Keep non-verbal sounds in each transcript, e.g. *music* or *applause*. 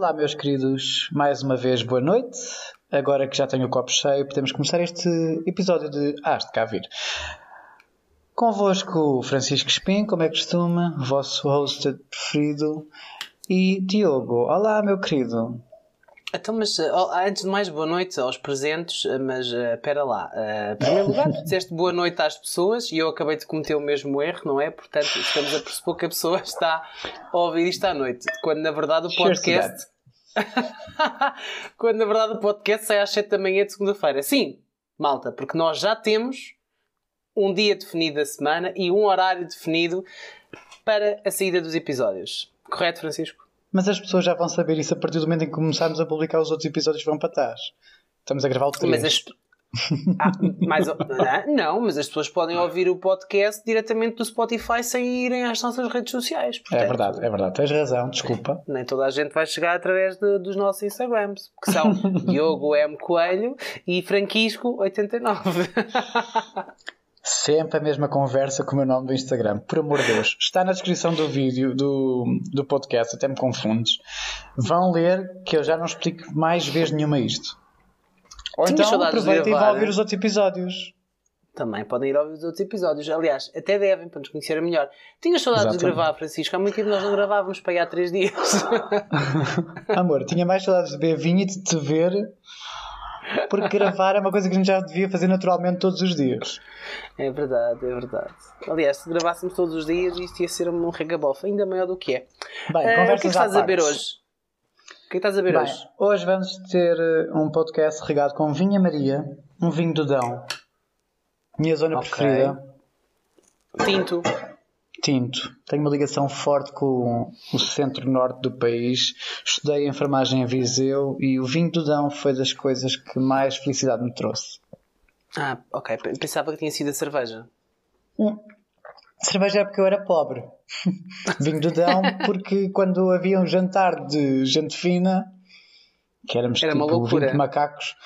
Olá, meus queridos, mais uma vez boa noite. Agora que já tenho o copo cheio, podemos começar este episódio de Has de Cá Vir. Convosco, Francisco Espim, como é costuma, vosso host preferido, e Diogo. Olá, meu querido. Então, mas oh, antes de mais, boa noite aos presentes, mas espera uh, lá. Uh, em primeiro lugar, tu *laughs* disseste boa noite às pessoas e eu acabei de cometer o mesmo erro, não é? Portanto, estamos a pressupor que a pessoa *laughs* está a ouvir isto à noite, quando na verdade o podcast. *laughs* quando na verdade o podcast sai às 7 da manhã de segunda-feira. Sim, malta, porque nós já temos um dia definido da semana e um horário definido para a saída dos episódios. Correto, Francisco? Mas as pessoas já vão saber isso a partir do momento em que começarmos a publicar os outros episódios vão para trás. Estamos a gravar o 3. Mas as... ah, mas, não, mas as pessoas podem ouvir o podcast diretamente do Spotify sem irem às nossas redes sociais. Portanto, é verdade, é verdade. Tens razão, desculpa. Nem toda a gente vai chegar através de, dos nossos Instagrams, que são *laughs* Diogo M. Coelho e Franquisco89. *laughs* Sempre a mesma conversa com o meu nome do Instagram. Por amor de Deus. Está na descrição do vídeo, do, do podcast, até me confundes. Vão ler que eu já não explico mais vez nenhuma isto. Ou Tinha então aproveitem e vão ouvir os outros episódios. Também podem ir ouvir os outros episódios. Aliás, até devem, para nos conhecer melhor. Tinhas saudades Exatamente. de gravar, Francisco? Há muito tempo nós não gravávamos para ir há três dias. *laughs* *laughs* Amor, tinha mais saudades de ver vinho e de te ver porque gravar é uma coisa que a gente já devia fazer naturalmente todos os dias. É verdade, é verdade. Aliás, se gravássemos todos os dias, isto ia ser um regabof ainda maior do que é. Bem, uh, o que é que estás a ver hoje? O que é estás a ver Bem, hoje? Hoje vamos ter eh, um podcast regado com Vinha Maria, um vinho do Dão, minha zona okay. preferida. Tinto tinto. Tenho uma ligação forte com o centro-norte do país. Estudei enfermagem em Viseu e o vinho do Dão foi das coisas que mais felicidade me trouxe. Ah, ok. Pensava que tinha sido a cerveja. Hum. Cerveja é porque eu era pobre. *laughs* vinho do Dão porque quando havia um jantar de gente fina que éramos Era tipo 20 macacos.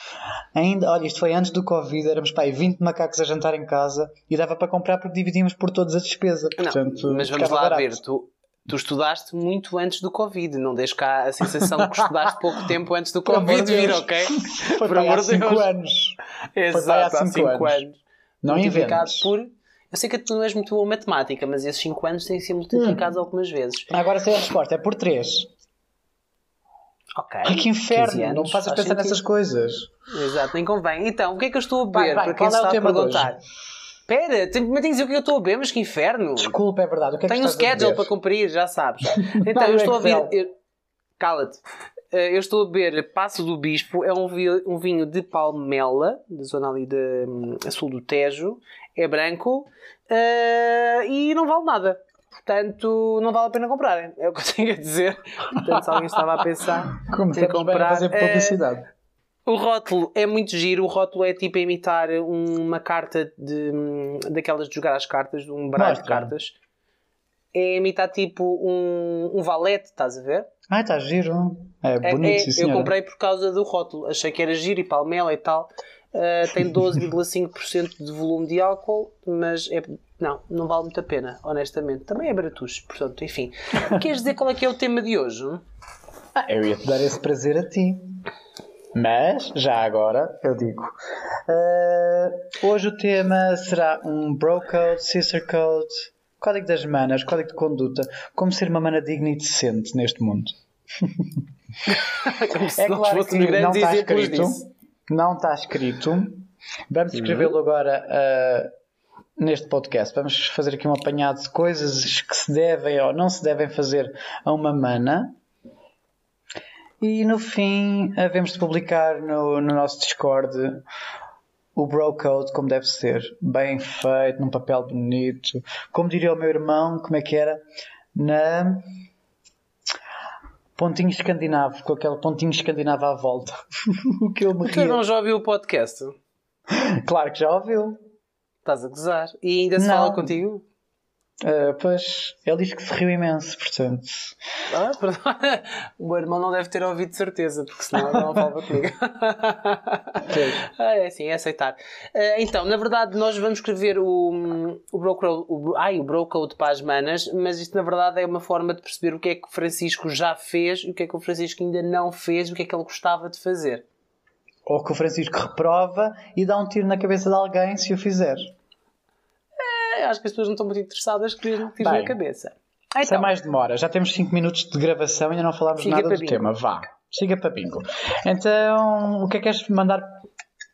Ainda, olha, isto foi antes do Covid, éramos pai 20 macacos a jantar em casa e dava para comprar porque dividíamos por todos a despesa. Portanto, não, mas vamos lá barato. ver, tu, tu estudaste muito antes do Covid, não deixes cá a sensação que estudaste pouco tempo antes do *laughs* Covid vir, ok? Foi por amor de 5 anos. Exato, há 5 anos. anos. Não inventes. por. Eu sei que tu não és muito boa matemática, mas esses 5 anos têm sido multiplicados hum. algumas vezes. Agora sei a resposta, é por 3. Ok. Ai que inferno, anos, não faças pensar sentido. nessas coisas. Exato, nem convém. Então, o que é que eu estou a beber? Vai, vai, para quem é está a perguntar. Espera, tenho que dizer o que eu estou a beber, mas que inferno. Desculpa, é verdade. O que é Tenho um schedule para cumprir, já sabes. *laughs* Então, eu estou a beber. Cala-te. Eh, eu estou a beber Passo do Bispo, é um vinho de palmela, da zona ali de um, sul do Tejo, é branco uh, e não vale nada. Portanto, não vale a pena comprarem. É o que eu *laughs* tenho a dizer. Portanto, se alguém estava a pensar Como em comprar. fazer publicidade. É... O rótulo é muito giro. O rótulo é tipo imitar uma carta de, daquelas de jogar as cartas, de um baralho de cartas. É imitar tipo um, um valete, estás a ver? Ah, está giro. É bonito, é, é, sim, Eu comprei por causa do rótulo. Achei que era giro e palmela e tal. Uh, tem *laughs* 12,5% de volume de álcool, mas é não, não vale muito a pena, honestamente. Também é baratucho, portanto, enfim. Queres dizer qual é que é o tema de hoje? Ah, eu ia te dar esse prazer a ti. Mas, já agora, eu digo. Uh, hoje o tema será um bro code, sister code, código das manas, código de conduta, como ser uma mana digna e decente neste mundo. como se é claro que não está escrito. Não está escrito. Vamos uhum. escrevê-lo agora uh, neste podcast. Vamos fazer aqui um apanhado de coisas que se devem ou não se devem fazer a uma mana. E no fim, havemos de publicar no, no nosso Discord o Bro Code como deve ser. Bem feito, num papel bonito. Como diria o meu irmão, como é que era? Na pontinho escandinavo, com aquele pontinho escandinavo à volta. *laughs* o que eu me Você não já ouviu o podcast? Claro que já ouviu. Estás a gozar. E ainda se não. fala contigo? Uh, pois, ele diz que se riu imenso, portanto. Ah, *laughs* o meu irmão não deve ter ouvido de certeza, porque senão ele não *laughs* fala comigo. ah, *laughs* é assim, é aceitar. Uh, então, na verdade, nós vamos escrever o, o, broker, o, ai, o Brocode para as manas, mas isto na verdade é uma forma de perceber o que é que o Francisco já fez e o que é que o Francisco ainda não fez e o que é que ele gostava de fazer. Ou que o Francisco reprova e dá um tiro na cabeça de alguém se o fizer acho que as pessoas não estão muito interessadas, queriam tiros na cabeça. Então, sem mais demora, já temos 5 minutos de gravação e ainda não falámos nada do bingo. tema. Vá, siga para bingo. Então, o que é que queres mandar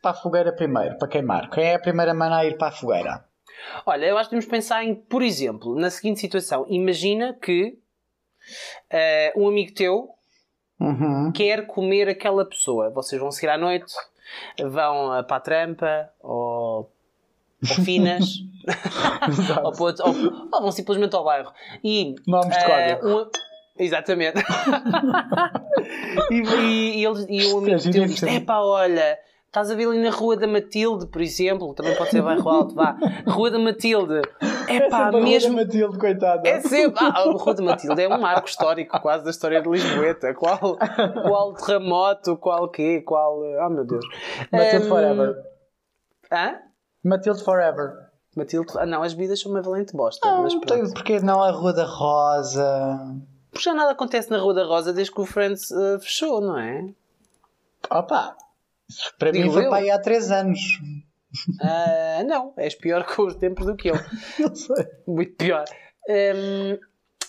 para a fogueira primeiro, para queimar? Quem é a primeira mana a ir para a fogueira? Olha, eu acho que temos de pensar em, por exemplo, na seguinte situação. Imagina que uh, um amigo teu uhum. quer comer aquela pessoa. Vocês vão seguir à noite, vão para a trampa ou ou finas, *laughs* *laughs* ou, ou, ou, vão simplesmente ao bairro. E, Nomes de. Uh, um, exatamente. *laughs* e, e, e, ele, e o amigo dele diz: é pá, olha. Estás a ver ali na Rua da Matilde, por exemplo, também pode ser bairro alto, vá. *laughs* Rua da Matilde. É pá, mesmo. Rua da Matilde, coitada. É sempre. Ah, a Rua da Matilde é um marco histórico quase da história de Lisboeta. Qual, qual terremoto, qual quê, qual. Ah, oh, meu Deus. Matilde um... Forever. Hã? Matilde Forever. Matilde. Ah, não, as bebidas são uma valente bosta. Não, mas pronto. porque não a Rua da Rosa. Porque já nada acontece na Rua da Rosa desde que o Friends uh, fechou, não é? Opa! Para Digo mim foi para aí há 3 anos. Uh, não, és pior com os tempos do que eu. *laughs* não sei. Muito pior. Um,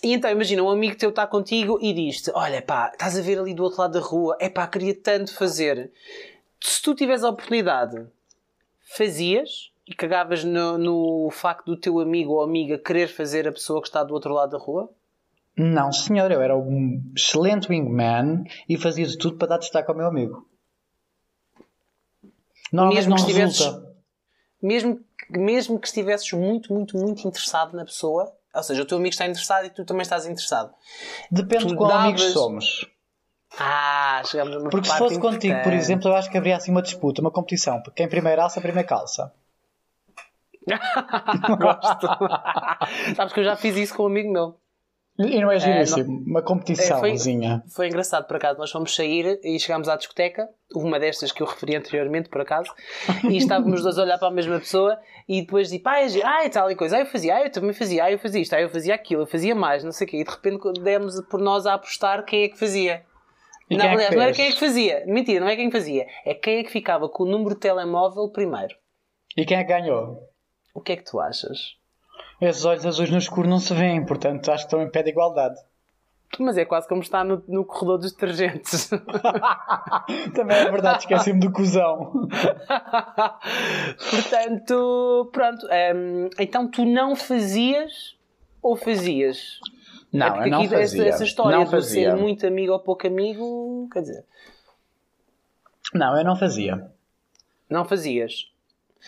e então, imagina, um amigo teu está contigo e diz-te: Olha, pá, estás a ver ali do outro lado da rua, é pá, queria tanto fazer. Se tu tiveres a oportunidade fazias e cagavas no, no facto do teu amigo ou amiga querer fazer a pessoa que está do outro lado da rua? Não, senhor, eu era um excelente wingman e fazia de tudo para dar destaque ao meu amigo. Mesmo que estivesses, mesmo, mesmo que estivesses muito, muito, muito interessado na pessoa, ou seja, o teu amigo está interessado e tu também estás interessado. Depende de qual davas... amigos somos. Ah, chegamos a uma Porque se fosse importante. contigo, por exemplo, eu acho que haveria assim uma disputa, uma competição. Porque quem primeiro alça, primeiro calça. *laughs* Gosto. *laughs* Sabes que eu já fiz isso com um amigo meu. E não é giríssimo, é, não... uma competiçãozinha. É, foi, foi, engraçado, por acaso. Nós fomos sair e chegámos à discoteca, uma destas que eu referi anteriormente, por acaso, e estávamos dois a olhar para a mesma pessoa e depois de pá, ah, é tal e coisa, ah, eu fazia, ah, eu também fazia, ah, eu fazia isto, ah, eu fazia aquilo, eu fazia mais, não sei o quê, e de repente demos por nós a apostar quem é que fazia. E não, é aliás, não era quem é que fazia. Mentira, não é quem fazia. É quem é que ficava com o número de telemóvel primeiro. E quem é que ganhou? O que é que tu achas? Esses olhos azuis no escuro não se veem, portanto acho que estão em pé de igualdade. Mas é quase como estar no, no corredor dos detergentes. *laughs* Também é verdade, esqueci-me do cuzão. *laughs* Portanto, pronto. Um, então tu não fazias ou fazias? Não, é eu não fazia. Essa, essa história não de fazia. ser muito amigo ou pouco amigo, quer dizer... Não, eu não fazia. Não fazias?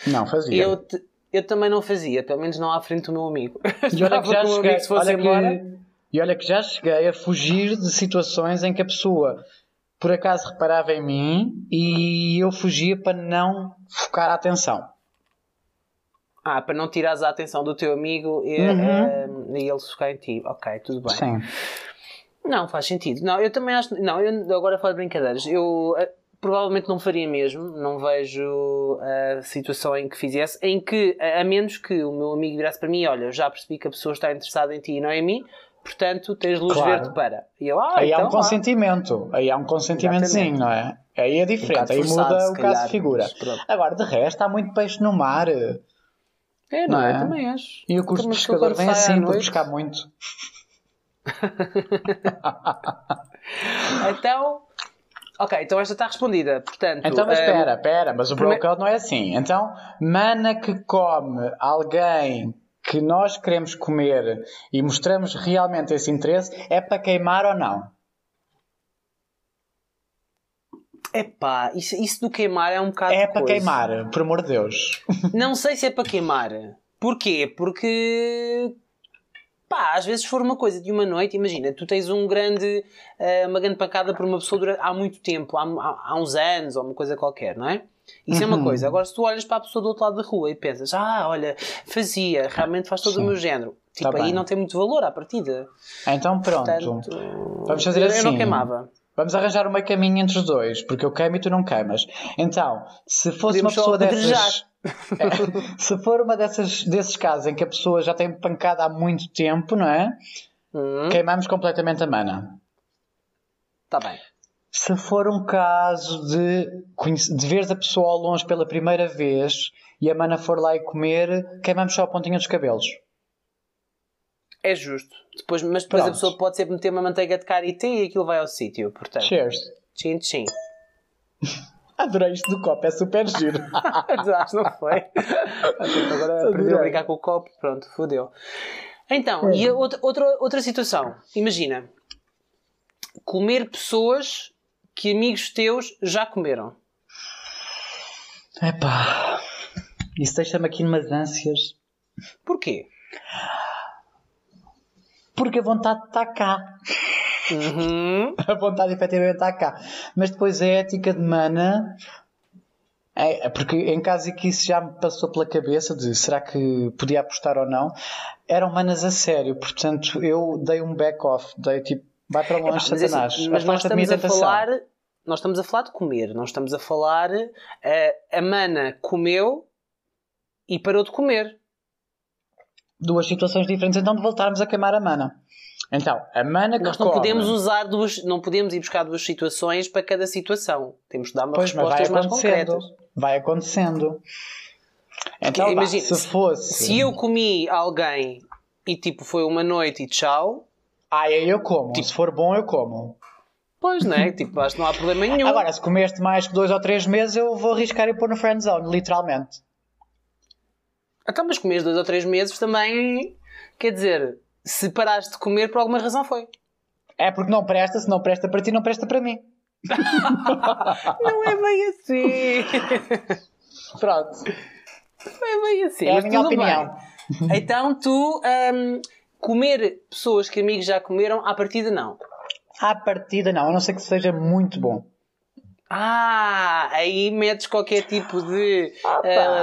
Não fazia. Eu, te, eu também não fazia, pelo menos não à frente do meu amigo. *laughs* E olha que já cheguei, se fosse olha embora... Que, e olha que já cheguei a fugir de situações em que a pessoa por acaso reparava em mim e eu fugia para não focar a atenção. Ah, para não tirares a atenção do teu amigo e, uhum. uh, e ele focar em ti. Ok, tudo bem. Sim. Não, faz sentido. Não, eu também acho. Não, eu agora falo de brincadeiras. Eu uh, provavelmente não faria mesmo. Não vejo a situação em que fizesse. Em que, a menos que o meu amigo virasse para mim: olha, já percebi que a pessoa está interessada em ti e não em mim. Portanto, tens luz claro. verde para. E eu, ah, aí então, há um consentimento. Aí há um consentimentozinho, não é? Aí é diferente. Um aí muda o caso de figura. Agora, de resto, há muito peixe no mar. É, não, não é? Eu também acho. E o curso de pescador vem assim para pescar muito. *laughs* *laughs* então, ok, então esta está respondida. Portanto, então, mas espera, um, espera, mas o prime... broker não é assim. Então, mana que come alguém que nós queremos comer e mostramos realmente esse interesse, é para queimar ou não? Epá, isso, isso do queimar é um bocado. É para queimar, por amor de Deus. Não sei se é para queimar. Porquê? Porque. Pá, às vezes for uma coisa de uma noite, imagina, tu tens um grande, eh, uma grande pancada por uma pessoa durante, há muito tempo, há, há, uns anos ou uma coisa qualquer, não é? Isso uhum. é uma uhum. coisa. Agora, se tu olhas para a pessoa do outro lado da rua e pensas, ah, olha, fazia, realmente faz todo Sim. o meu género, Tipo, Tá aí bem. não tem muito valor à partida. Então pronto. Portanto, Vamos fazer eu, assim. Eu não queimava. Vamos arranjar um meio caminho entre os dois, porque eu queimo e tu não queimas. Então, se fosse Podemos uma pessoa dessas. É, *laughs* se for uma dessas, desses casos em que a pessoa já tem pancada há muito tempo, não é? Hum, Queimamos completamente a mana. tá bem. Se for um caso de, de veres a pessoa ao longe pela primeira vez e a mana for lá e comer, queimamos só a pontinha dos cabelos. É justo. Depois, mas depois a Pronto. pessoa pode sempre meter uma manteiga de karité e aquilo vai ao sítio. Portanto, Cheers. tchim tchim. Adorei isto do copo, é super giro. *laughs* Acho não foi? Agora aprendeu a brincar com o copo, pronto, fodeu. Então, e a outra, outra, outra situação. Imagina, comer pessoas que amigos teus já comeram. Epá, isso deixa-me aqui numas ânsias. Porquê? Porque a vontade está cá. Uhum. *laughs* A vontade efetivamente está cá. Mas depois a ética de mana. É, é porque em caso em que isso já me passou pela cabeça de será que podia apostar ou não, eram manas a sério, portanto eu dei um back-off, dei tipo, vai para longe, Mas, é assim, Satanás, mas nós estamos a tentação. falar. Nós estamos a falar de comer, não estamos a falar. eh, a mana comeu e parou de comer. Duas situações diferentes, então de voltarmos a queimar a mana. Então, a mana que Nós não come- podemos usar duas, não podemos ir buscar duas situações para cada situação. Temos de dar uma Pois, vai respostas mais concretas. Vai acontecendo. Então, imagina, se fosse. Se eu comi alguém e tipo foi uma noite e tchau, Ah, aí eu como. Tipo- Se for bom, eu como. pois não é? *laughs* tipo, acho que não há problema nenhum. Agora, se comeste mais que dois ou três meses, eu vou arriscar e pôr no friend zone, literalmente. Então, mas comer dois ou três meses também, quer dizer, se paraste de comer por alguma razão foi. É porque não presta, se não presta para ti, não presta para mim. *laughs* Não é bem assim. *laughs* Pronto. Não é bem assim. É a minha opinião. bem. *laughs* Então tu hum, comer pessoas que amigos já comeram, à partida não. À partida, não. A não ser que seja muito bom. Ah, aí metes qualquer tipo de,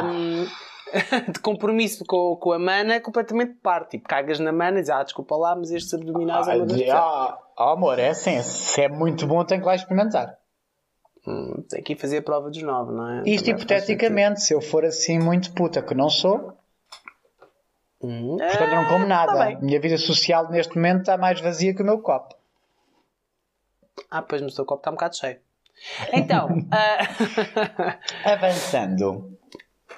hum, *laughs* de compromisso com, com a mana completamente de parte. Tipo, cagas na mana e dizes, ah, desculpa lá, mas estes abdominais é Ah, uma de- piores. ah, ah, amor, é assim. Se é muito bom, tenho que lá experimentar. Hum, tem que ir fazer a prova dos nove, não é? Isto Também hipoteticamente, se eu for assim muito puta que não sou. Hum, portanto não como ah, nada. tá. Minha vida social neste momento está mais vazia que o meu copo. Ah, pois, mas o teu copo está um bocado cheio. Então, *laughs* ah, *laughs* Avançando.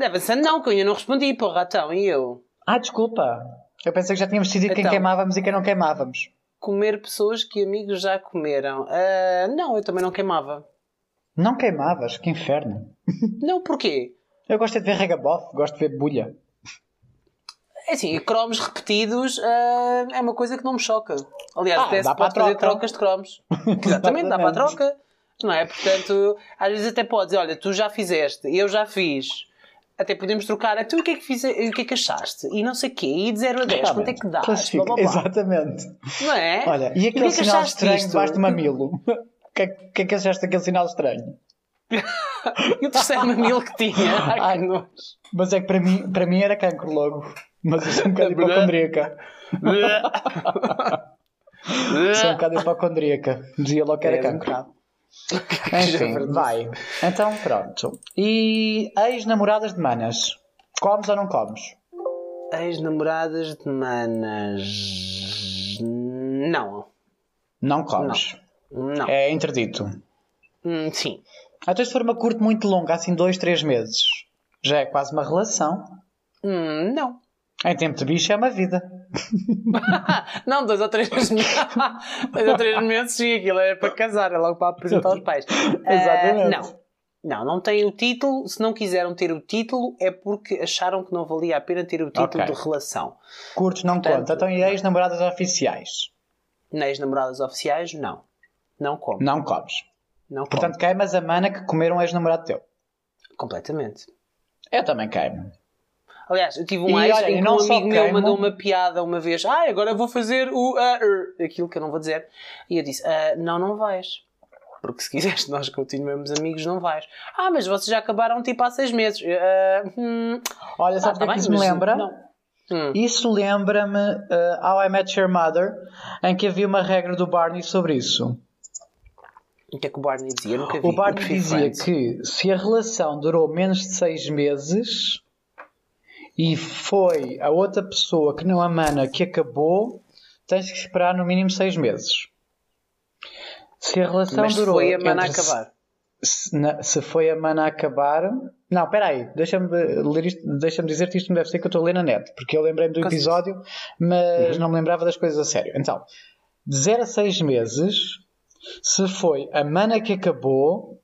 Avançando não, que eu não respondi, porra, então, e eu? Ah, desculpa. Eu pensei que já tínhamos decidido quem Então. queimávamos e quem não queimávamos. Comer pessoas que amigos já comeram. Ah, não, eu também não queimava. Não queimavas? Que inferno. *laughs* Não, porquê? Eu gosto é de ver regabof, gosto de ver bulha. É assim, cromos repetidos ah, é uma coisa que não me choca. Aliás, Ah, até dá se para pode fazer troca. trocas de cromos. *laughs* Exatamente, dá para a troca. Não é? Portanto, às vezes até podes dizer, olha, tu já fizeste, eu já fiz. Até podemos trocar, então o que é que, fiz, o que, é que achaste? E não sei o quê, e de 0 a 10, quanto é que blá. Exatamente. Não é? Olha, e o que aquele é que sinal estranho disto? debaixo do mamilo? O que, é, *laughs* que é que achaste daquele sinal estranho? *laughs* E o terceiro mamilo que tinha? *laughs* Ai, que nojo. Mas é que para mim, para mim era cancro logo. Mas eu sou um bocado hipocondríaca. Sou um bocado hipocondríaca. Dizia logo que era um cancro. *laughs* Enfim, vai. Então pronto. E ex-namoradas de manas? Comes ou não comes? Ex-namoradas de manas. Não. Não comes. Não. É interdito. Hum, sim. Até se for uma curta muito longa, assim dois, três meses, já é quase uma relação. Hum, não. Em tempo de bicho é uma vida. *laughs* não, dois ou três *laughs* meses. dois ou três meses, sim, aquilo é para casar, é logo para apresentar aos pais. *laughs* Exatamente. não. Não, não tem o título. Se não quiseram ter o título, é porque acharam que não valia a pena ter o título Ok. de relação. Curtos não Portanto- conta. Então e ex-namoradas oficiais? Nas namoradas oficiais, não. Não como. Não comes. Não. Portanto, queimas a mana que comeram um ex-namorado teu. Completamente. Eu também queimo. Aliás, eu tive um E ex olha, em que um amigo meu mandou uma piada uma vez. Ah, agora vou fazer o ah, er", aquilo que eu não vou dizer. E eu disse: "Ah, Não, não vais. Porque se quiseres nós continuemos amigos, não vais. Ah, mas vocês já acabaram tipo há seis meses. Eu, "Ah, hum, Olha, ah, sabes o tá que é isso me lembra? Não. Hum. Isso lembra-me uh, How I Met Your Mother, em que havia uma regra do Barney sobre isso. O que é que o Barney dizia? vi. O Barney dizia que se a relação durou menos de seis meses e foi a outra pessoa que não a mana que acabou, tens que esperar no mínimo seis meses. Se a relação Mas durou. foi a mana acabar. Se, na, se, foi a mana acabar. Não, espera aí, deixa-me ler isto, deixa-me dizer que isto não deve ser que eu estou a ler na net, porque eu lembrei-me do episódio, mas uhum. não me lembrava das coisas a sério. Então, de 0 a 6 meses, se foi a mana que acabou,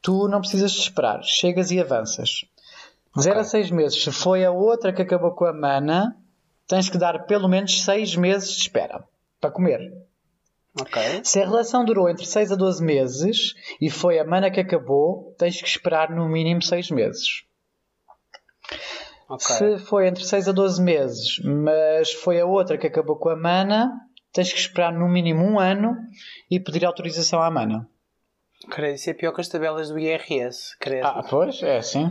tu não precisas de esperar, chegas e avanças. De 0 okay. a 6 meses, se foi a outra que acabou com a mana, tens que dar pelo menos 6 meses de espera para comer. Okay. Se a relação durou entre 6 a 12 meses e foi a mana que acabou, tens que esperar no mínimo 6 meses. Okay. Se foi entre 6 a 12 meses, mas foi a outra que acabou com a mana, tens que esperar no mínimo um ano e pedir autorização à mana. Creio, isso é pior que as tabelas do IRS, creio. Ah, pois, é assim.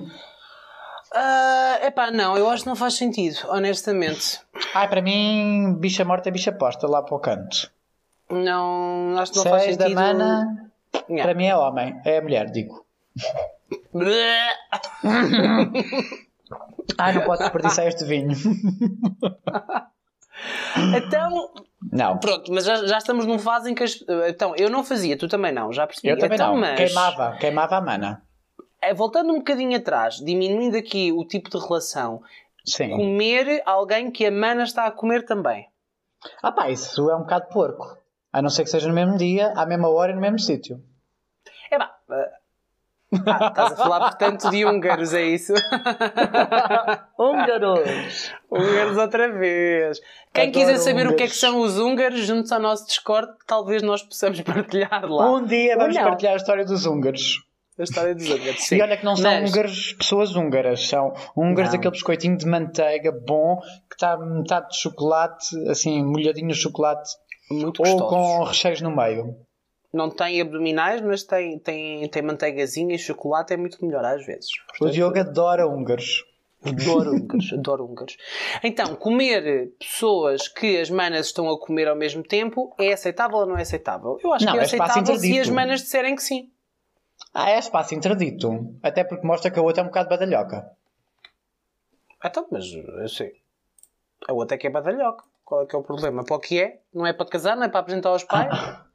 Uh, epá, não, eu acho que não faz sentido, honestamente. Ah, para mim, bicha morta é bicha posta lá para o canto. Não, acho que não faz sentido. da mana, yeah. para mim é homem, é mulher, digo. *laughs* ah, não posso desperdiçar este vinho. *laughs* então, não. Pronto, mas já, já estamos numa fase em que. As, então, eu não fazia, tu também não, já percebi. Eu também então, não, mas, queimava, queimava a mana. É, voltando um bocadinho atrás, diminuindo aqui o tipo de relação, Sim. comer alguém que a mana está a comer também. Ah pá, isso é um bocado porco. A não ser que seja no mesmo dia, à mesma hora e no mesmo sítio. É pá. Ah, estás a falar, portanto, de húngaros, é isso? *laughs* húngaros! Húngaros outra vez. Quem Adoro quiser saber húngaros. o que é que são os húngaros, juntos ao nosso Discord, talvez nós possamos *laughs* partilhar lá. Um dia vamos partilhar a história dos húngaros. A história dos húngaros, sim. E olha que não são Mas... húngaros, pessoas húngaras, são húngaros daquele biscoitinho de manteiga bom, que está metade de chocolate, assim, molhadinho de chocolate muito Ou com recheios no meio. Não tem abdominais, mas tem, tem, tem manteigazinha e chocolate, é muito melhor às vezes. Portanto, o Diogo adora húngaros. Adoro *laughs* húngaros, adoro húngaros. Então, comer pessoas que as manas estão a comer ao mesmo tempo é aceitável ou não é aceitável? Eu acho não, que é, é aceitável se as manas disserem que sim. Ah, é espaço interdito. Até porque mostra que a outra é um bocado badalhoca. Então, mas eu sei. A outra é que é badalhoca. Qual é que é o problema? Para o que é? Não é para casar, não é para apresentar aos pais? *laughs*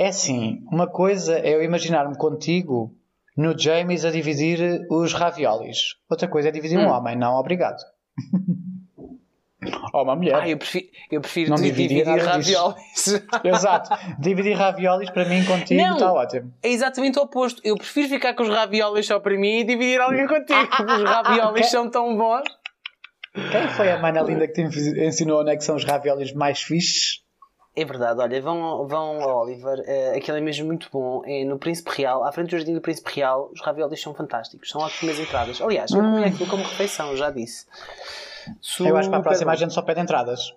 É assim, uma coisa é eu imaginar-me contigo no James a dividir os raviolis. Outra coisa é dividir hum. um homem. Não, obrigado. *laughs* Ou uma mulher. Ah, eu prefiro, eu prefiro não dividir, dividir raviolis. *laughs* Exato. Dividir raviolis para mim contigo está ótimo. É exatamente o oposto. Eu prefiro ficar com os raviolis só para mim e dividir alguém contigo. os raviolis são tão bons. Quem foi a mana linda que te ensinou onde é que são os raviolis mais fixes? É verdade, olha, vão, vão ao Oliver, uh, aquele é mesmo muito bom. É no Príncipe Real, à frente do Jardim do Príncipe Real, os raviolis são fantásticos, são ótimas entradas. Aliás, eu comi hum. aquilo como refeição, já disse. Super eu acho que para a próxima bom. a gente só pede entradas.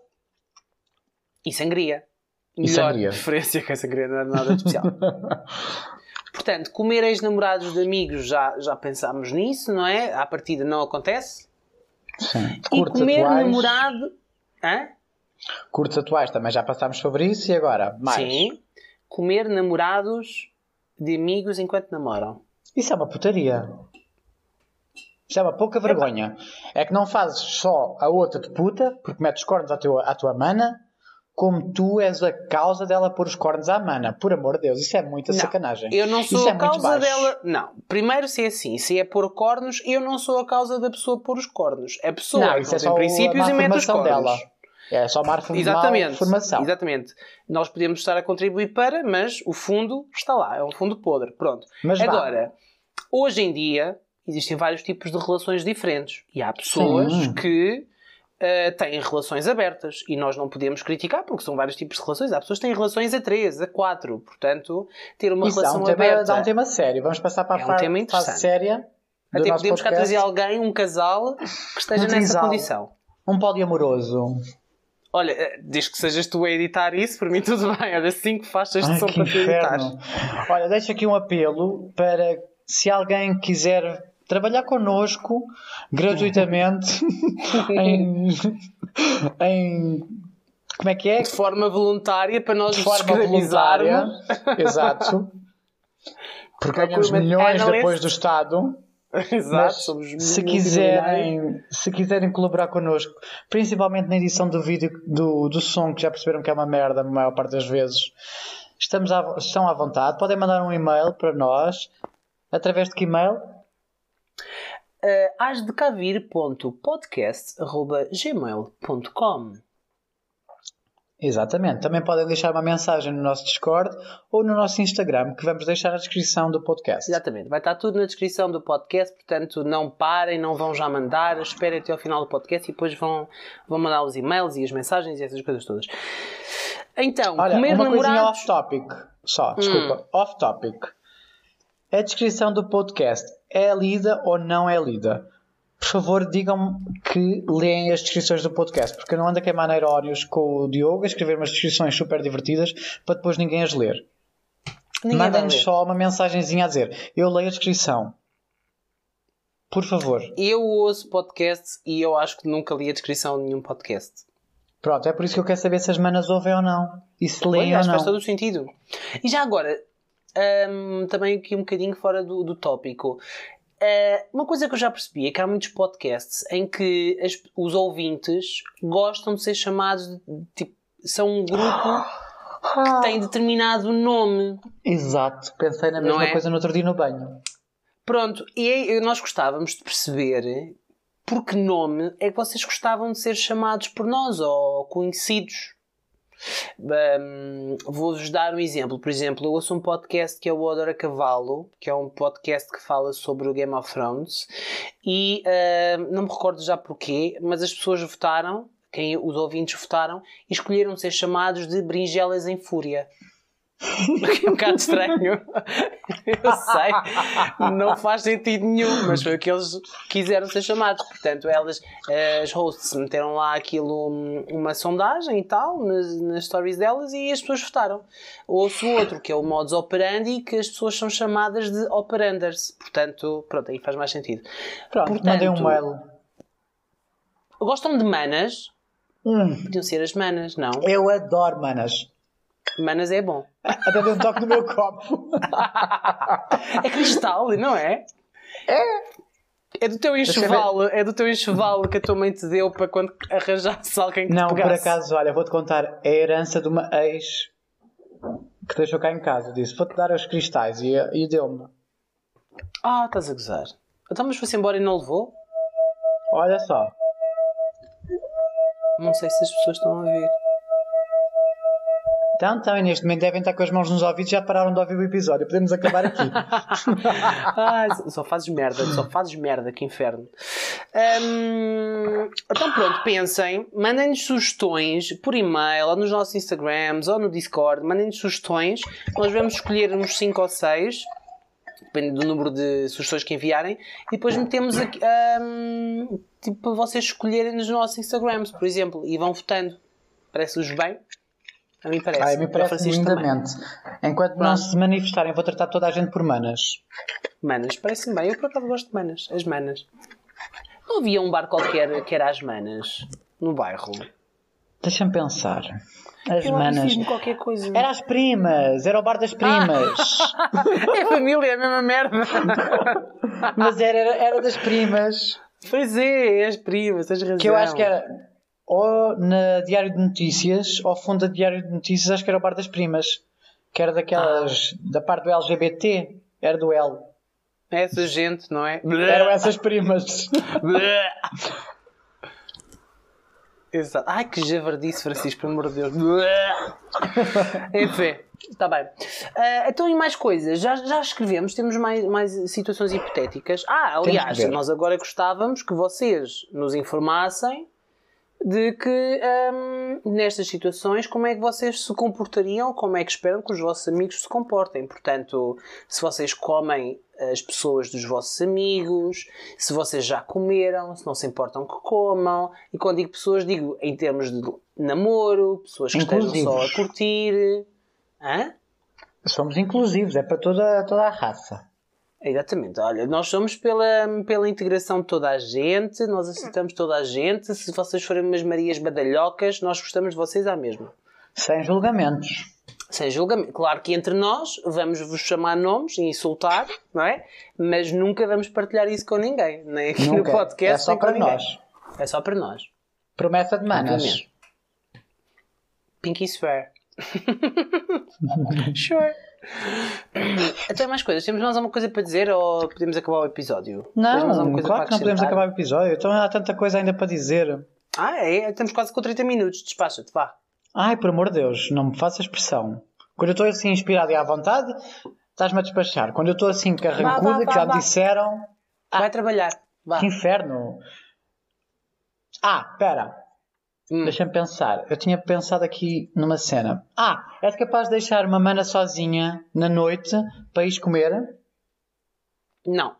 E sangria. E Melhor sangria. preferência que a sangria não é nada especial. *laughs* Portanto, comer ex-namorados de amigos já, já pensámos nisso, não é? À partida não acontece. Sim. E comer atuais. namorado. Hã? Curtos atuais também já passámos sobre isso e agora mais. Sim. Comer namorados de amigos enquanto namoram. Isso é uma putaria. Isso é uma pouca vergonha. É que não fazes só a outra de puta, porque metes cornos à tua, à tua mana, como tu és a causa dela pôr os cornos à mana. Por amor de Deus, isso é muita não, sacanagem. Eu não sou isso a é causa dela. Não. Primeiro, se é assim, se é pôr cornos, eu não sou a causa da pessoa pôr os cornos. A pessoa não, isso é só princípios e mete os cornos. Dela. É só uma Exatamente. formação. Exatamente. Nós podemos estar a contribuir para, mas o fundo está lá. É um fundo podre. Pronto. Mas Agora, vá. hoje em dia, existem vários tipos de relações diferentes. E há pessoas Sim. que uh, têm relações abertas e nós não podemos criticar porque são vários tipos de relações. Há pessoas que têm relações a três, a quatro. Portanto, ter uma Isso relação dá um tema, aberta. Dá um tema sério. Vamos passar para a é um fase séria. Até podemos cá trazer alguém, um casal, que esteja um nessa condição. Um poliamoroso. Olha, eh, desde que sejas tu a editar isso, por mim tudo bem. Olha, cinco faixas de som para tu editar. Olha, deixo aqui um apelo para se alguém quiser trabalhar connosco gratuitamente *laughs* em, em como é que é? De forma voluntária para nós de forma voluntária. Exato. Porque ganhamos milhões depois do Estado. Exato, somos se quiserem, se quiserem colaborar connosco, principalmente na edição do vídeo do, do som, que já perceberam que é uma merda a maior parte das vezes, estamos à, estão à vontade. Podem mandar um e-mail para nós. Através de que e-mail? Uh, asdecavir.podcast.gmail.com Exatamente. Também podem deixar uma mensagem no nosso Discord ou no nosso Instagram, que vamos deixar na descrição do podcast. Exatamente. Vai estar tudo na descrição do podcast, portanto não parem, não vão já mandar, esperem até ao final do podcast e depois vão, vão mandar os e-mails e as mensagens e essas coisas todas. Então, Olha, comer uma namorados... coisinha off-topic. Só, desculpa. Hum. Off-topic. A descrição do podcast é lida ou não é lida? por favor, digam-me que leem as descrições do podcast, porque eu não ando a queimar neurónios com o Diogo a escrever umas descrições super divertidas para depois ninguém as ler. Mandem-nos só uma mensagenzinha a dizer: Eu leio a descrição. Por favor. Eu ouço podcasts e eu acho que nunca li a descrição de nenhum podcast. Pronto, é por isso que eu quero saber se as manas ouvem ou não. E se leem ou não. faz todo o sentido. E já agora, um, também aqui um bocadinho fora do, do tópico. Uh, uma coisa que eu já percebi é que há muitos podcasts em que as, os ouvintes gostam de ser chamados de, tipo, são um grupo que tem determinado nome. Exato, pensei na mesma é? coisa no outro dia no banho. Pronto, e nós gostávamos de perceber por que nome é que vocês gostavam de ser chamados por nós ou conhecidos. Um, Vou-vos dar um exemplo. Por exemplo, eu ouço um podcast que é o Odor a Cavalo, que é um podcast que fala sobre o Game of Thrones, e uh, não me recordo já porquê, mas as pessoas votaram, quem os ouvintes votaram, e escolheram ser chamados de Brinjelas em Fúria. É um bocado estranho. Eu sei, não faz sentido nenhum, mas foi o que eles quiseram ser chamados. Portanto, elas, as hosts, meteram lá aquilo, uma sondagem e tal, nas, nas stories delas e as pessoas votaram. Ouço outro, que é o modus operandi, que as pessoas são chamadas de operanders. Portanto, pronto, aí faz mais sentido. Pronto, Portanto, mandei um mail. Gostam de manas? Hum. Podiam ser as manas, não? Eu adoro manas. Manas é bom. Até deu um toque no meu copo. é cristal, não é? É. É do teu enxoval, é do teu enxoval que a tua mãe te deu para quando arranjasse alguém que Não, te por acaso, olha, vou-te contar. É a herança de uma ex que deixou cá em casa. Disse: Vou-te dar os cristais e, e deu-me. Ah, estás a gozar. Então, mas foi-se embora e não levou? Olha só. Não sei se as pessoas estão a ver. Então, então, e neste momento devem estar com as mãos nos ouvidos já pararam de ouvir o episódio. Podemos acabar aqui. *laughs* ah, só fazes merda, só fazes merda, que inferno. Um, então pronto, pensem, mandem-nos sugestões por e-mail, ou nos nossos Instagrams, ou no Discord, mandem-nos sugestões. Nós vamos escolher uns 5 ou 6 depende do número de sugestões que enviarem, e depois metemos aqui, um, tipo, para vocês escolherem nos nossos Instagrams, por exemplo, e vão votando. Parece-vos bem? A mim parece. Ah, a mim parece lindamente. Enquanto Pronto. não se manifestarem, vou tratar toda a gente por manas. Manas, parece-me bem. Eu por acaso gosto de manas. As manas. Não havia um bar qualquer que era as manas no bairro. Deixa-me pensar. As eu manas. qualquer coisa. Era as primas, era o bar das primas. Ah. *laughs* é família, é a mesma merda. Mas era, era das primas. Pois é, é as primas, tens razão. Que eu acho que era ou na Diário de Notícias, ou fundo da Diário de Notícias, acho que era o Bar das Primas, que era daquelas, ah. da parte do LGBT, era do L. Essa gente, não é? Eram essas primas. Exato. Ai que javardice, Francisco, pelo amor de Deus. Enfim, está bem. Uh, então, e mais coisas? Já, já escrevemos, temos mais, mais situações hipotéticas. Ah, aliás, nós agora gostávamos que vocês nos informassem de que hum, nestas situações como é que vocês se comportariam, como é que esperam que os vossos amigos se comportem. Portanto, se vocês comem as pessoas dos vossos amigos, se vocês já comeram, se não se importam que comam. E quando digo pessoas, digo em termos de namoro, pessoas que estejam só a curtir. Hã? Somos inclusivos, é para toda, toda a raça. Exatamente. Olha, nós somos pela, pela integração de toda a gente, nós aceitamos toda a gente. Se vocês forem umas Marias badalhocas, nós gostamos de vocês à mesma. Sem julgamentos. Sem julgamento. Claro que entre nós vamos vos chamar nomes e insultar, não é? Mas nunca vamos partilhar isso com ninguém. Nem aqui nunca. no podcast. É só para nós. É só para nós. Promessa de manas. Pinky swear. *laughs* sure. Até mais coisas. Temos mais alguma coisa para dizer ou podemos acabar o episódio? Não, claro que não podemos acabar o episódio. Então há tanta coisa ainda para dizer. Ah, é? Estamos quase com 30 minutos. Despacha-te, vá. Ai, por amor de Deus, não me faças pressão. Quando eu estou assim inspirado e à vontade, estás-me a despachar. Quando eu estou assim carrancuda, que já me disseram. Vai trabalhar. Vá. Que inferno. Ah, espera. Hum. Deixa-me pensar. Eu tinha pensado aqui numa cena. Ah, és capaz de deixar uma mana sozinha na noite para ir comer? Não.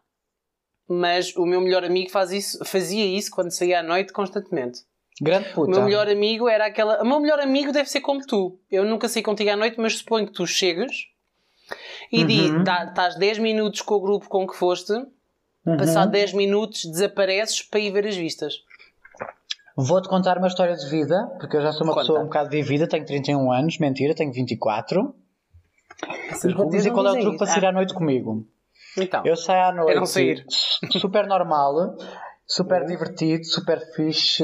Mas o meu melhor amigo faz isso, fazia isso quando saía à noite constantemente. Grande puta. O meu melhor amigo era aquela. O meu melhor amigo deve ser como tu. Eu nunca sei contigo à noite, mas suponho que tu chegas e uhum. estás 10 minutos com o grupo com que foste, uhum. passado 10 minutos desapareces para ir ver as vistas. Vou-te contar uma história de vida, porque eu já sou uma Conta. pessoa um bocado vivida, tenho 31 anos, mentira, tenho 24. e vou-te dizer qual é o truque para sair à noite comigo. Então, eu saio à noite super normal, super divertido, super fixe,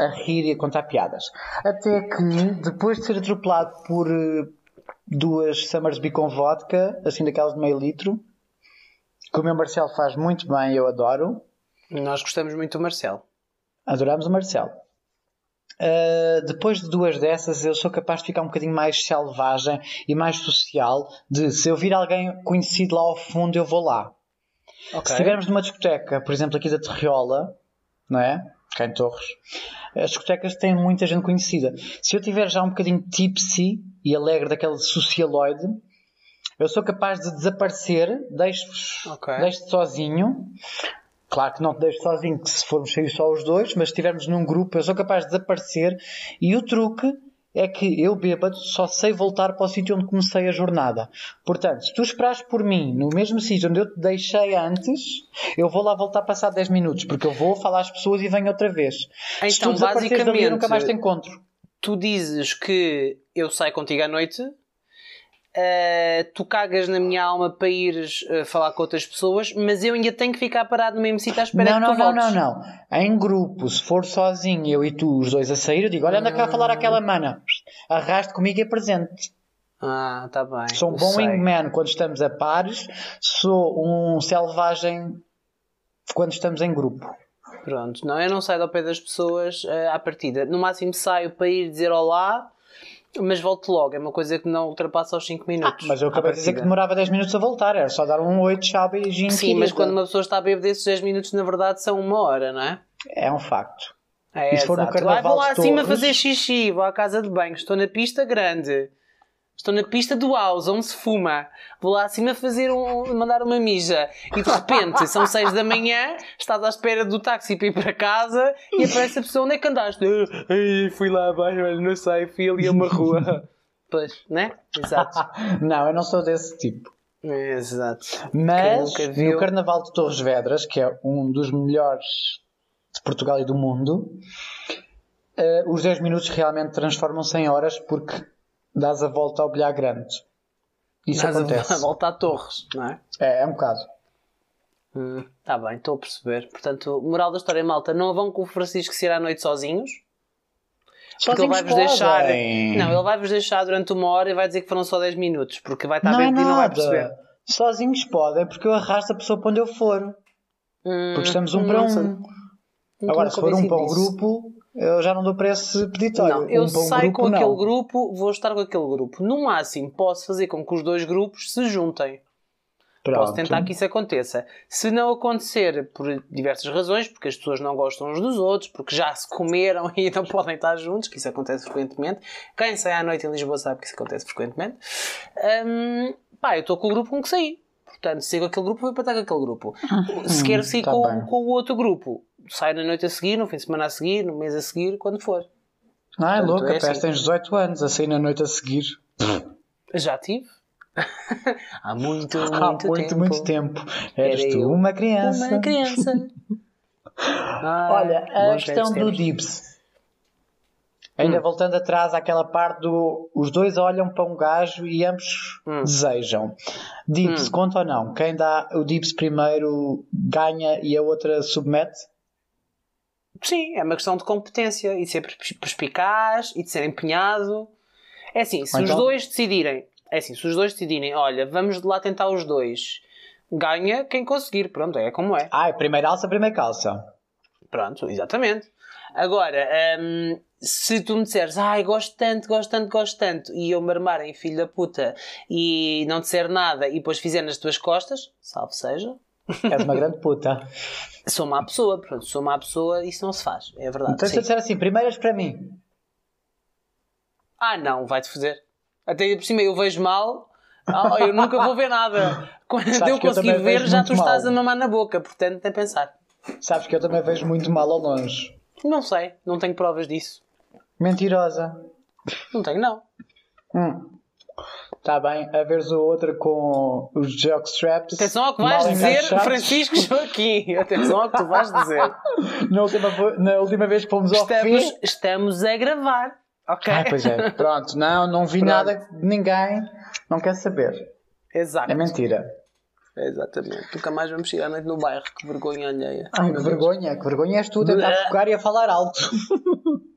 a rir e a contar piadas. Até que, depois de ser atropelado por uh, duas Summersby com vodka, assim daquelas de meio litro, que o meu Marcelo faz muito bem, eu adoro. Nós gostamos muito do Marcelo. Adoramos o Marcelo. Uh, depois de duas dessas, eu sou capaz de ficar um bocadinho mais selvagem e mais social. De se eu vir alguém conhecido lá ao fundo, eu vou lá. Okay. Se estivermos numa discoteca, por exemplo, aqui da Terriola, não é? Cá em Torres, as discotecas têm muita gente conhecida. Se eu tiver já um bocadinho tipsy e alegre daquele socialoide, eu sou capaz de desaparecer, deixo-te okay. deixo sozinho, Claro que não te deixo sozinho, que se formos sair só os dois, mas se estivermos num grupo, eu sou capaz de desaparecer. E o truque é que eu, bêbado, só sei voltar para o sítio onde comecei a jornada. Portanto, se tu esperares por mim no mesmo sítio onde eu te deixei antes, eu vou lá voltar a passar 10 minutos, porque eu vou falar às pessoas e venho outra vez. Então, se tu basicamente, dali, eu nunca mais te encontro. Tu dizes que eu saio contigo à noite Uh, tu cagas na minha alma para ires uh, falar com outras pessoas, mas eu ainda tenho que ficar parado no mesmo sítio à espera não, que tu não. Não, não, não. Em grupo, se for sozinho, eu e tu, os dois a sair, eu digo: olha, anda cá a falar aquela mana. Arraste comigo e é presente. Ah, tá bem. Sou um bom wingman quando estamos a pares, sou um selvagem quando estamos em grupo. Pronto, não, eu não saio do pé das pessoas uh, à partida. No máximo saio para ir dizer olá mas volto logo, é uma coisa que não ultrapassa os 5 minutos. Ah, mas eu acabei de dizer que demorava 10 minutos a voltar, era só dar um 8 chave e gin Sim, mas quando uma pessoa está a beber desses 10 minutos, na verdade são uma hora, não é? É um facto. É, e se for no carnaval vou lá acima fazer xixi, vou à casa de banho, estou na pista grande. Estou na pista do house, onde se fuma. Vou lá acima fazer um, mandar uma mija. E de repente, são seis da manhã, estás à espera do táxi para ir para casa e aparece a pessoa, onde é que andaste? Ai, fui lá abaixo, olha, não sei, fui ali a uma rua. *laughs* Pois, né? Exato. *laughs* não, eu não sou desse tipo. Exato. Mas no Carnaval de Torres Vedras, que é um dos melhores de Portugal e do mundo, uh, os 10 minutos realmente transformam-se em horas porque dás a volta ao bilhar grande. Isso dás acontece. *laughs* a volta a Torres, não é? É, é um bocado. Hum, tá bem, estou a perceber. Portanto, moral da história, malta, não vão com o Francisco sair à noite sozinhos. Porque ele vai-vos deixar. Não, ele vai-vos deixar durante uma hora e vai dizer que foram só 10 minutos, porque vai estar não bem é e não vai perceber. Sozinhos podem, porque eu arrasto a pessoa para onde eu for. Hum, porque estamos um para um. Agora, se for um para o grupo, eu já não dou para esse peditório. Não, eu um saio com não. aquele grupo, vou estar com aquele grupo. No máximo, posso fazer com que os dois grupos se juntem. Pronto. Posso tentar que isso aconteça. Se não acontecer por diversas razões, porque as pessoas não gostam uns dos outros, porque já se comeram *laughs* e não podem estar juntos, que isso acontece frequentemente. Quem sai à noite em Lisboa sabe que isso acontece frequentemente. Hum, pá, eu estou com o grupo com que saí. Portanto, sigo aquele grupo, vou para estar com aquele grupo. Se quero sair tá com, com o outro grupo, sai na noite a seguir, no fim de semana a seguir, no mês a seguir, quando for. Ah, é louco, é assim. tens 18 anos a sair na noite a seguir. Já tive. *laughs* Há muito, muito, Há muito, tempo. muito tempo. Eras Era tu eu uma criança. Uma criança. *laughs* Ah, Olha, a questão do. Dibs. Ainda Hum. voltando atrás àquela parte do. Os dois olham para um gajo e ambos Hum. desejam. Dibs, Hum. conta ou não? Quem dá o Dibs primeiro ganha e a outra submete? Sim, é uma questão de competência e de ser perspi- perspicaz e de ser empenhado. É assim, se Ou os então- dois decidirem, é assim, se os dois decidirem, olha, vamos lá tentar os dois, ganha quem conseguir. Pronto, é como é. Ah, é primeiro alça, primeiro calça. Pronto, exatamente. Agora, hum, se tu me disseres, ai, gosto tanto, gosto tanto, gosto tanto, e eu me armar em filho da puta e não disser nada e depois fizer nas tuas costas, salve seja, És uma grande puta. sou má pessoa, pronto, sou má pessoa, isso não se faz, é verdade. Então se sim. eu disser assim, primeiras para mim. Ah, não, vai-te fazer. Até por cima eu vejo mal, ah, eu nunca vou ver nada. *laughs* Quando Sabes eu eu conseguir também ver, já tu estás mal. a mamar na boca, portanto, tem a pensar. Sabes que eu também vejo muito mal ao longe. Não sei, não tenho provas disso. Mentirosa. Não tenho, não. Hum. Tá bem, a veres o outro com os jockstraps. Atenção ao que vais dizer. Francisco *laughs* Joaquim. Atenção ao que tu vais dizer. Na última, na última vez que fomos ao Estamos, fim. estamos a gravar. Ok? Ah, pois é. *laughs* Pronto, não, não vi Pronto. nada de ninguém. Não quer saber. Exato. É mentira. Exatamente. Nunca mais vamos chegar noite no bairro. Que vergonha alheia. Ai, que vergonha, que vergonha és tu tentar Bleh. focar e a falar alto. *laughs*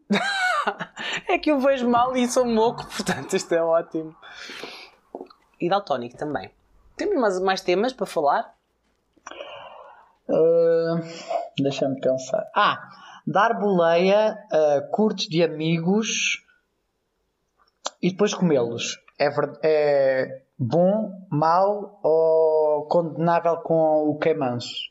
É que eu vejo mal e sou moco, portanto isto é ótimo. E daltónico também. Temos mais, mais temas para falar? Ah, Deixa-me pensar. Ah, dar boleia a curtos de amigos e depois comê-los. É, é bom, mau ou condenável com o queimanço?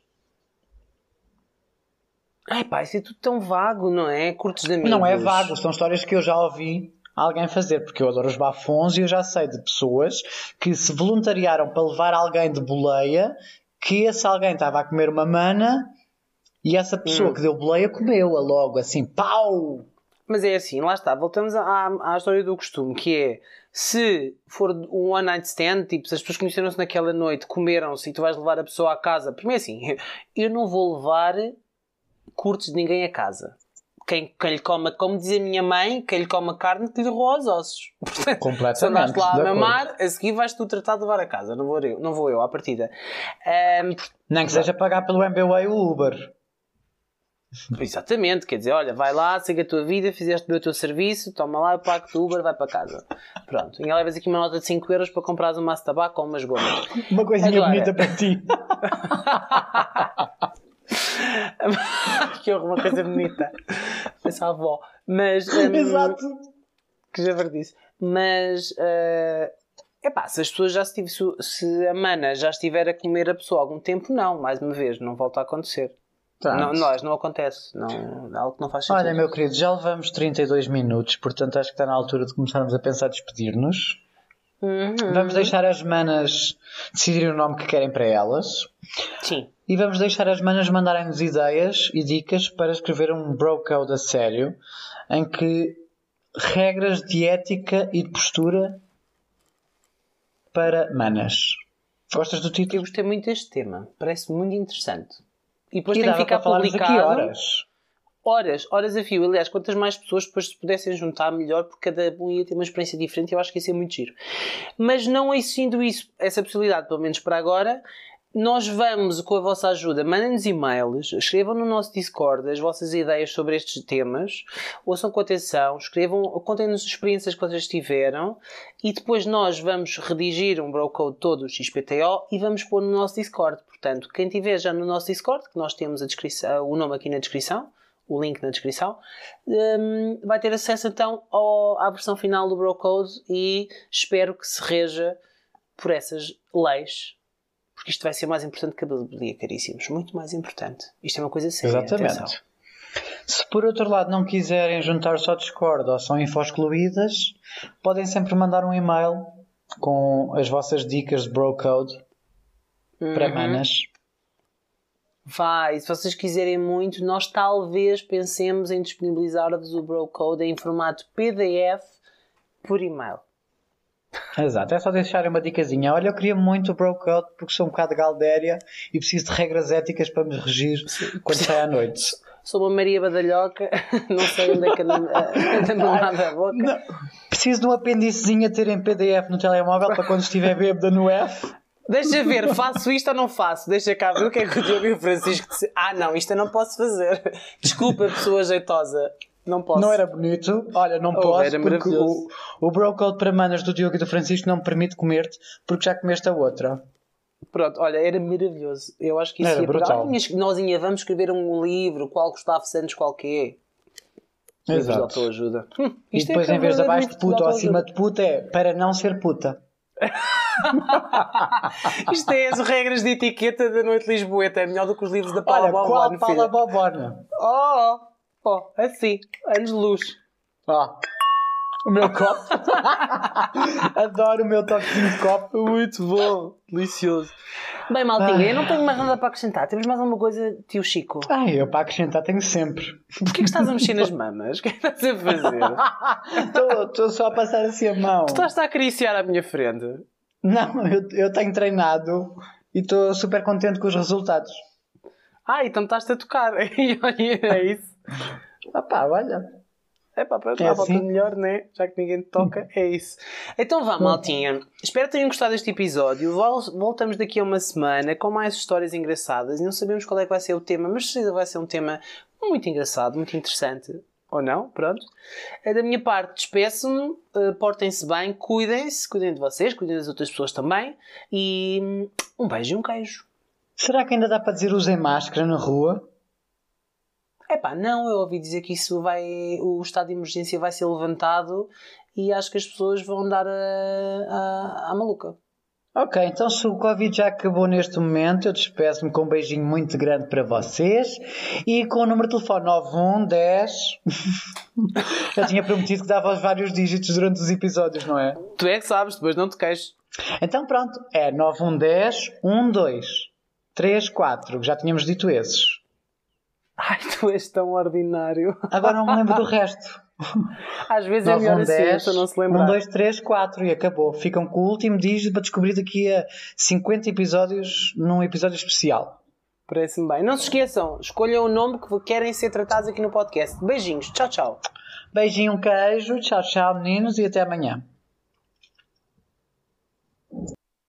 Ai pá, isso é tudo tão vago, não é? Curtos de amigos. Não é vago, são histórias que eu já ouvi alguém fazer, porque eu adoro os bafons e eu já sei de pessoas que se voluntariaram para levar alguém de boleia, que esse alguém estava a comer uma mana e essa pessoa Hum. que deu boleia comeu-a logo, assim, pau! Mas é assim, lá está, voltamos à, à história do costume, que é se for um one night stand, tipo, se as pessoas conheceram-se naquela noite, comeram-se e tu vais levar a pessoa a casa, primeiro assim, *laughs* eu não vou levar curtos de ninguém a casa. Quem, quem lhe coma, como diz a minha mãe, quem lhe coma carne que lhe roa aos ossos. Completamente. se andaste lá a mamar, a seguir vais tu tratar de levar a casa, não vou eu, não vou eu à partida. Ahm, Nem que seja pagar pelo MBWay o Uber. Exatamente, quer dizer, olha, vai lá, segue a tua vida, fizeste bem o teu serviço, toma lá, eu pago o Uber, vai para casa. Pronto, e levas aqui uma nota de 5 euros para comprares um maço de tabaco ou umas gomas. Uma coisinha Agora- bonita para ti. *laughs* que horror, uma coisa bonita. Essa avó. Mas. hum, *laughs* Exato. Que já disse. Mas. é epá, se as pessoas já se, se, a mana já estiver a comer a pessoa há algum tempo, não, mais uma vez, não volta a acontecer. Não, nós, não acontece. Não, é algo que não faz sentido. Olha, meu querido, já levamos 32 minutos, portanto acho que está na altura de começarmos a pensar em despedir-nos. Uhum. Vamos deixar as manas decidirem o nome que querem para elas. Sim. E vamos deixar as manas mandarem-nos ideias e dicas para escrever um bro code a sério, em que regras de ética e de postura para manas. Gostas do Eu título? gostei muito deste tema. Parece muito interessante. E depois E tem que ficar publicado. aqui horas. Horas, horas a fio. Aliás, quantas mais pessoas depois se pudessem juntar, melhor, porque cada um ia ter uma experiência diferente eu acho que ia ser muito giro. Mas não existindo isso, essa possibilidade, pelo menos para agora, nós vamos, com a vossa ajuda, mandem-nos e-mails, escrevam no nosso Discord as vossas ideias sobre estes temas, ouçam com atenção, escrevam, contem-nos as experiências que vocês tiveram e depois nós vamos redigir um brocode todo o XPTO e vamos pôr no nosso Discord. Portanto, quem tiver já no nosso Discord, que nós temos a descrição, o nome aqui na descrição, o link na descrição, hum, vai ter acesso então ao- à versão final do Brocode e espero que se reja por essas leis, porque isto vai ser mais importante que a Bíblia, caríssimos. Muito mais importante. Isto é uma coisa séria. Exatamente. atenção. Se por outro lado não quiserem juntar-se ao Discord ou são infos excluídas, podem sempre mandar um e-mail com as vossas dicas de bro code para Uhum. manas. Vai, se vocês quiserem muito, nós talvez pensemos em disponibilizar-vos o Brocode em formato PDF por e-mail. Exato, é só deixar uma dicasinha. Olha, eu queria muito o Brokeout porque sou um bocado galdéria e preciso de regras éticas para me regir quando sai à noite. *laughs* Sou uma Maria Badalhoca, *laughs* não sei onde é que anda a mamada a boca. Não. Preciso de um apêndicezinho a ter em PDF no telemóvel para quando estiver bêbada no F. Deixa ver, faço isto ou não faço? Deixa cá ver o que é que o Diogo e o Francisco disseram. Ah, não, isto eu não posso fazer. Desculpa, pessoa jeitosa. Não posso. Não era bonito. Olha, não oh, posso. Era porque o, o Brocode para manas do Diogo e do Francisco não me permite comer-te porque já comeste a outra. Pronto, olha, era maravilhoso. Eu acho que isso era ia brutal. pegar. Nós ia, vamos escrever um livro, qual Gustavo Santos qualquer. Exato. de autoajuda. Hum, e é depois, é em vez de abaixo de puta ou acima de puta, é para não ser puta. *laughs* Isto é as regras de etiqueta da Noite Lisboeta. É melhor do que os livros da Paula Olha, Qual Paula Bobona? Oh, oh, assim, anos de luz. Oh. O meu copo. *laughs* Adoro o meu toquinho de copo. Muito bom. Delicioso. Bem, Maltinha, eu não tenho mais nada para acrescentar. Temos mais alguma coisa, tio Chico? Ah, eu para acrescentar tenho sempre. Porquê que estás a mexer nas mamas? *laughs* O que é que estás a fazer? *laughs* Estou só a passar assim a mão. Tu estás a acariciar à minha frente? Não, eu, eu tenho treinado e estou super contente com os resultados. Ah, então estás-te a tocar. *laughs* é isso. Ah pá, olha. É pá, pronto, é assim? volta melhor, né? Já que ninguém te toca, é isso. Então vá, maltinha. Espero que tenham gostado deste episódio. Voltamos daqui a uma semana com mais histórias engraçadas. E não sabemos qual é que vai ser o tema, mas vai ser um tema muito engraçado, muito interessante. Ou não, pronto. É da minha parte, despeço-me, uh, portem-se bem, cuidem-se, cuidem de vocês, cuidem das outras pessoas também. E hum, um beijo e um queijo. Será que ainda dá para dizer usem máscara na rua? É pá, não, eu ouvi dizer que isso vai. O estado de emergência vai ser levantado e acho que as pessoas vão dar a, a, a maluca. Ok, então se o Covid já acabou neste momento, eu despeço-me com um beijinho muito grande para vocês e com o número de telefone 9110. *laughs* eu tinha prometido que dava os vários dígitos durante os episódios, não é? Tu é que sabes, depois não te queixes. Então pronto, é 9110 12 34, já tínhamos dito esses. Ai, tu és tão ordinário. Agora não me lembro do *laughs* resto. Às vezes é melhor assim, 10, não se lembrar. 1, 2, 3, 4 e acabou. Ficam com o último dígito para descobrir daqui a 50 episódios num episódio especial. Parece-me bem. Não se esqueçam, escolham o nome que querem ser tratados aqui no podcast. Beijinhos, tchau, tchau. Beijinho, um queijo, tchau, tchau, meninos, e até amanhã.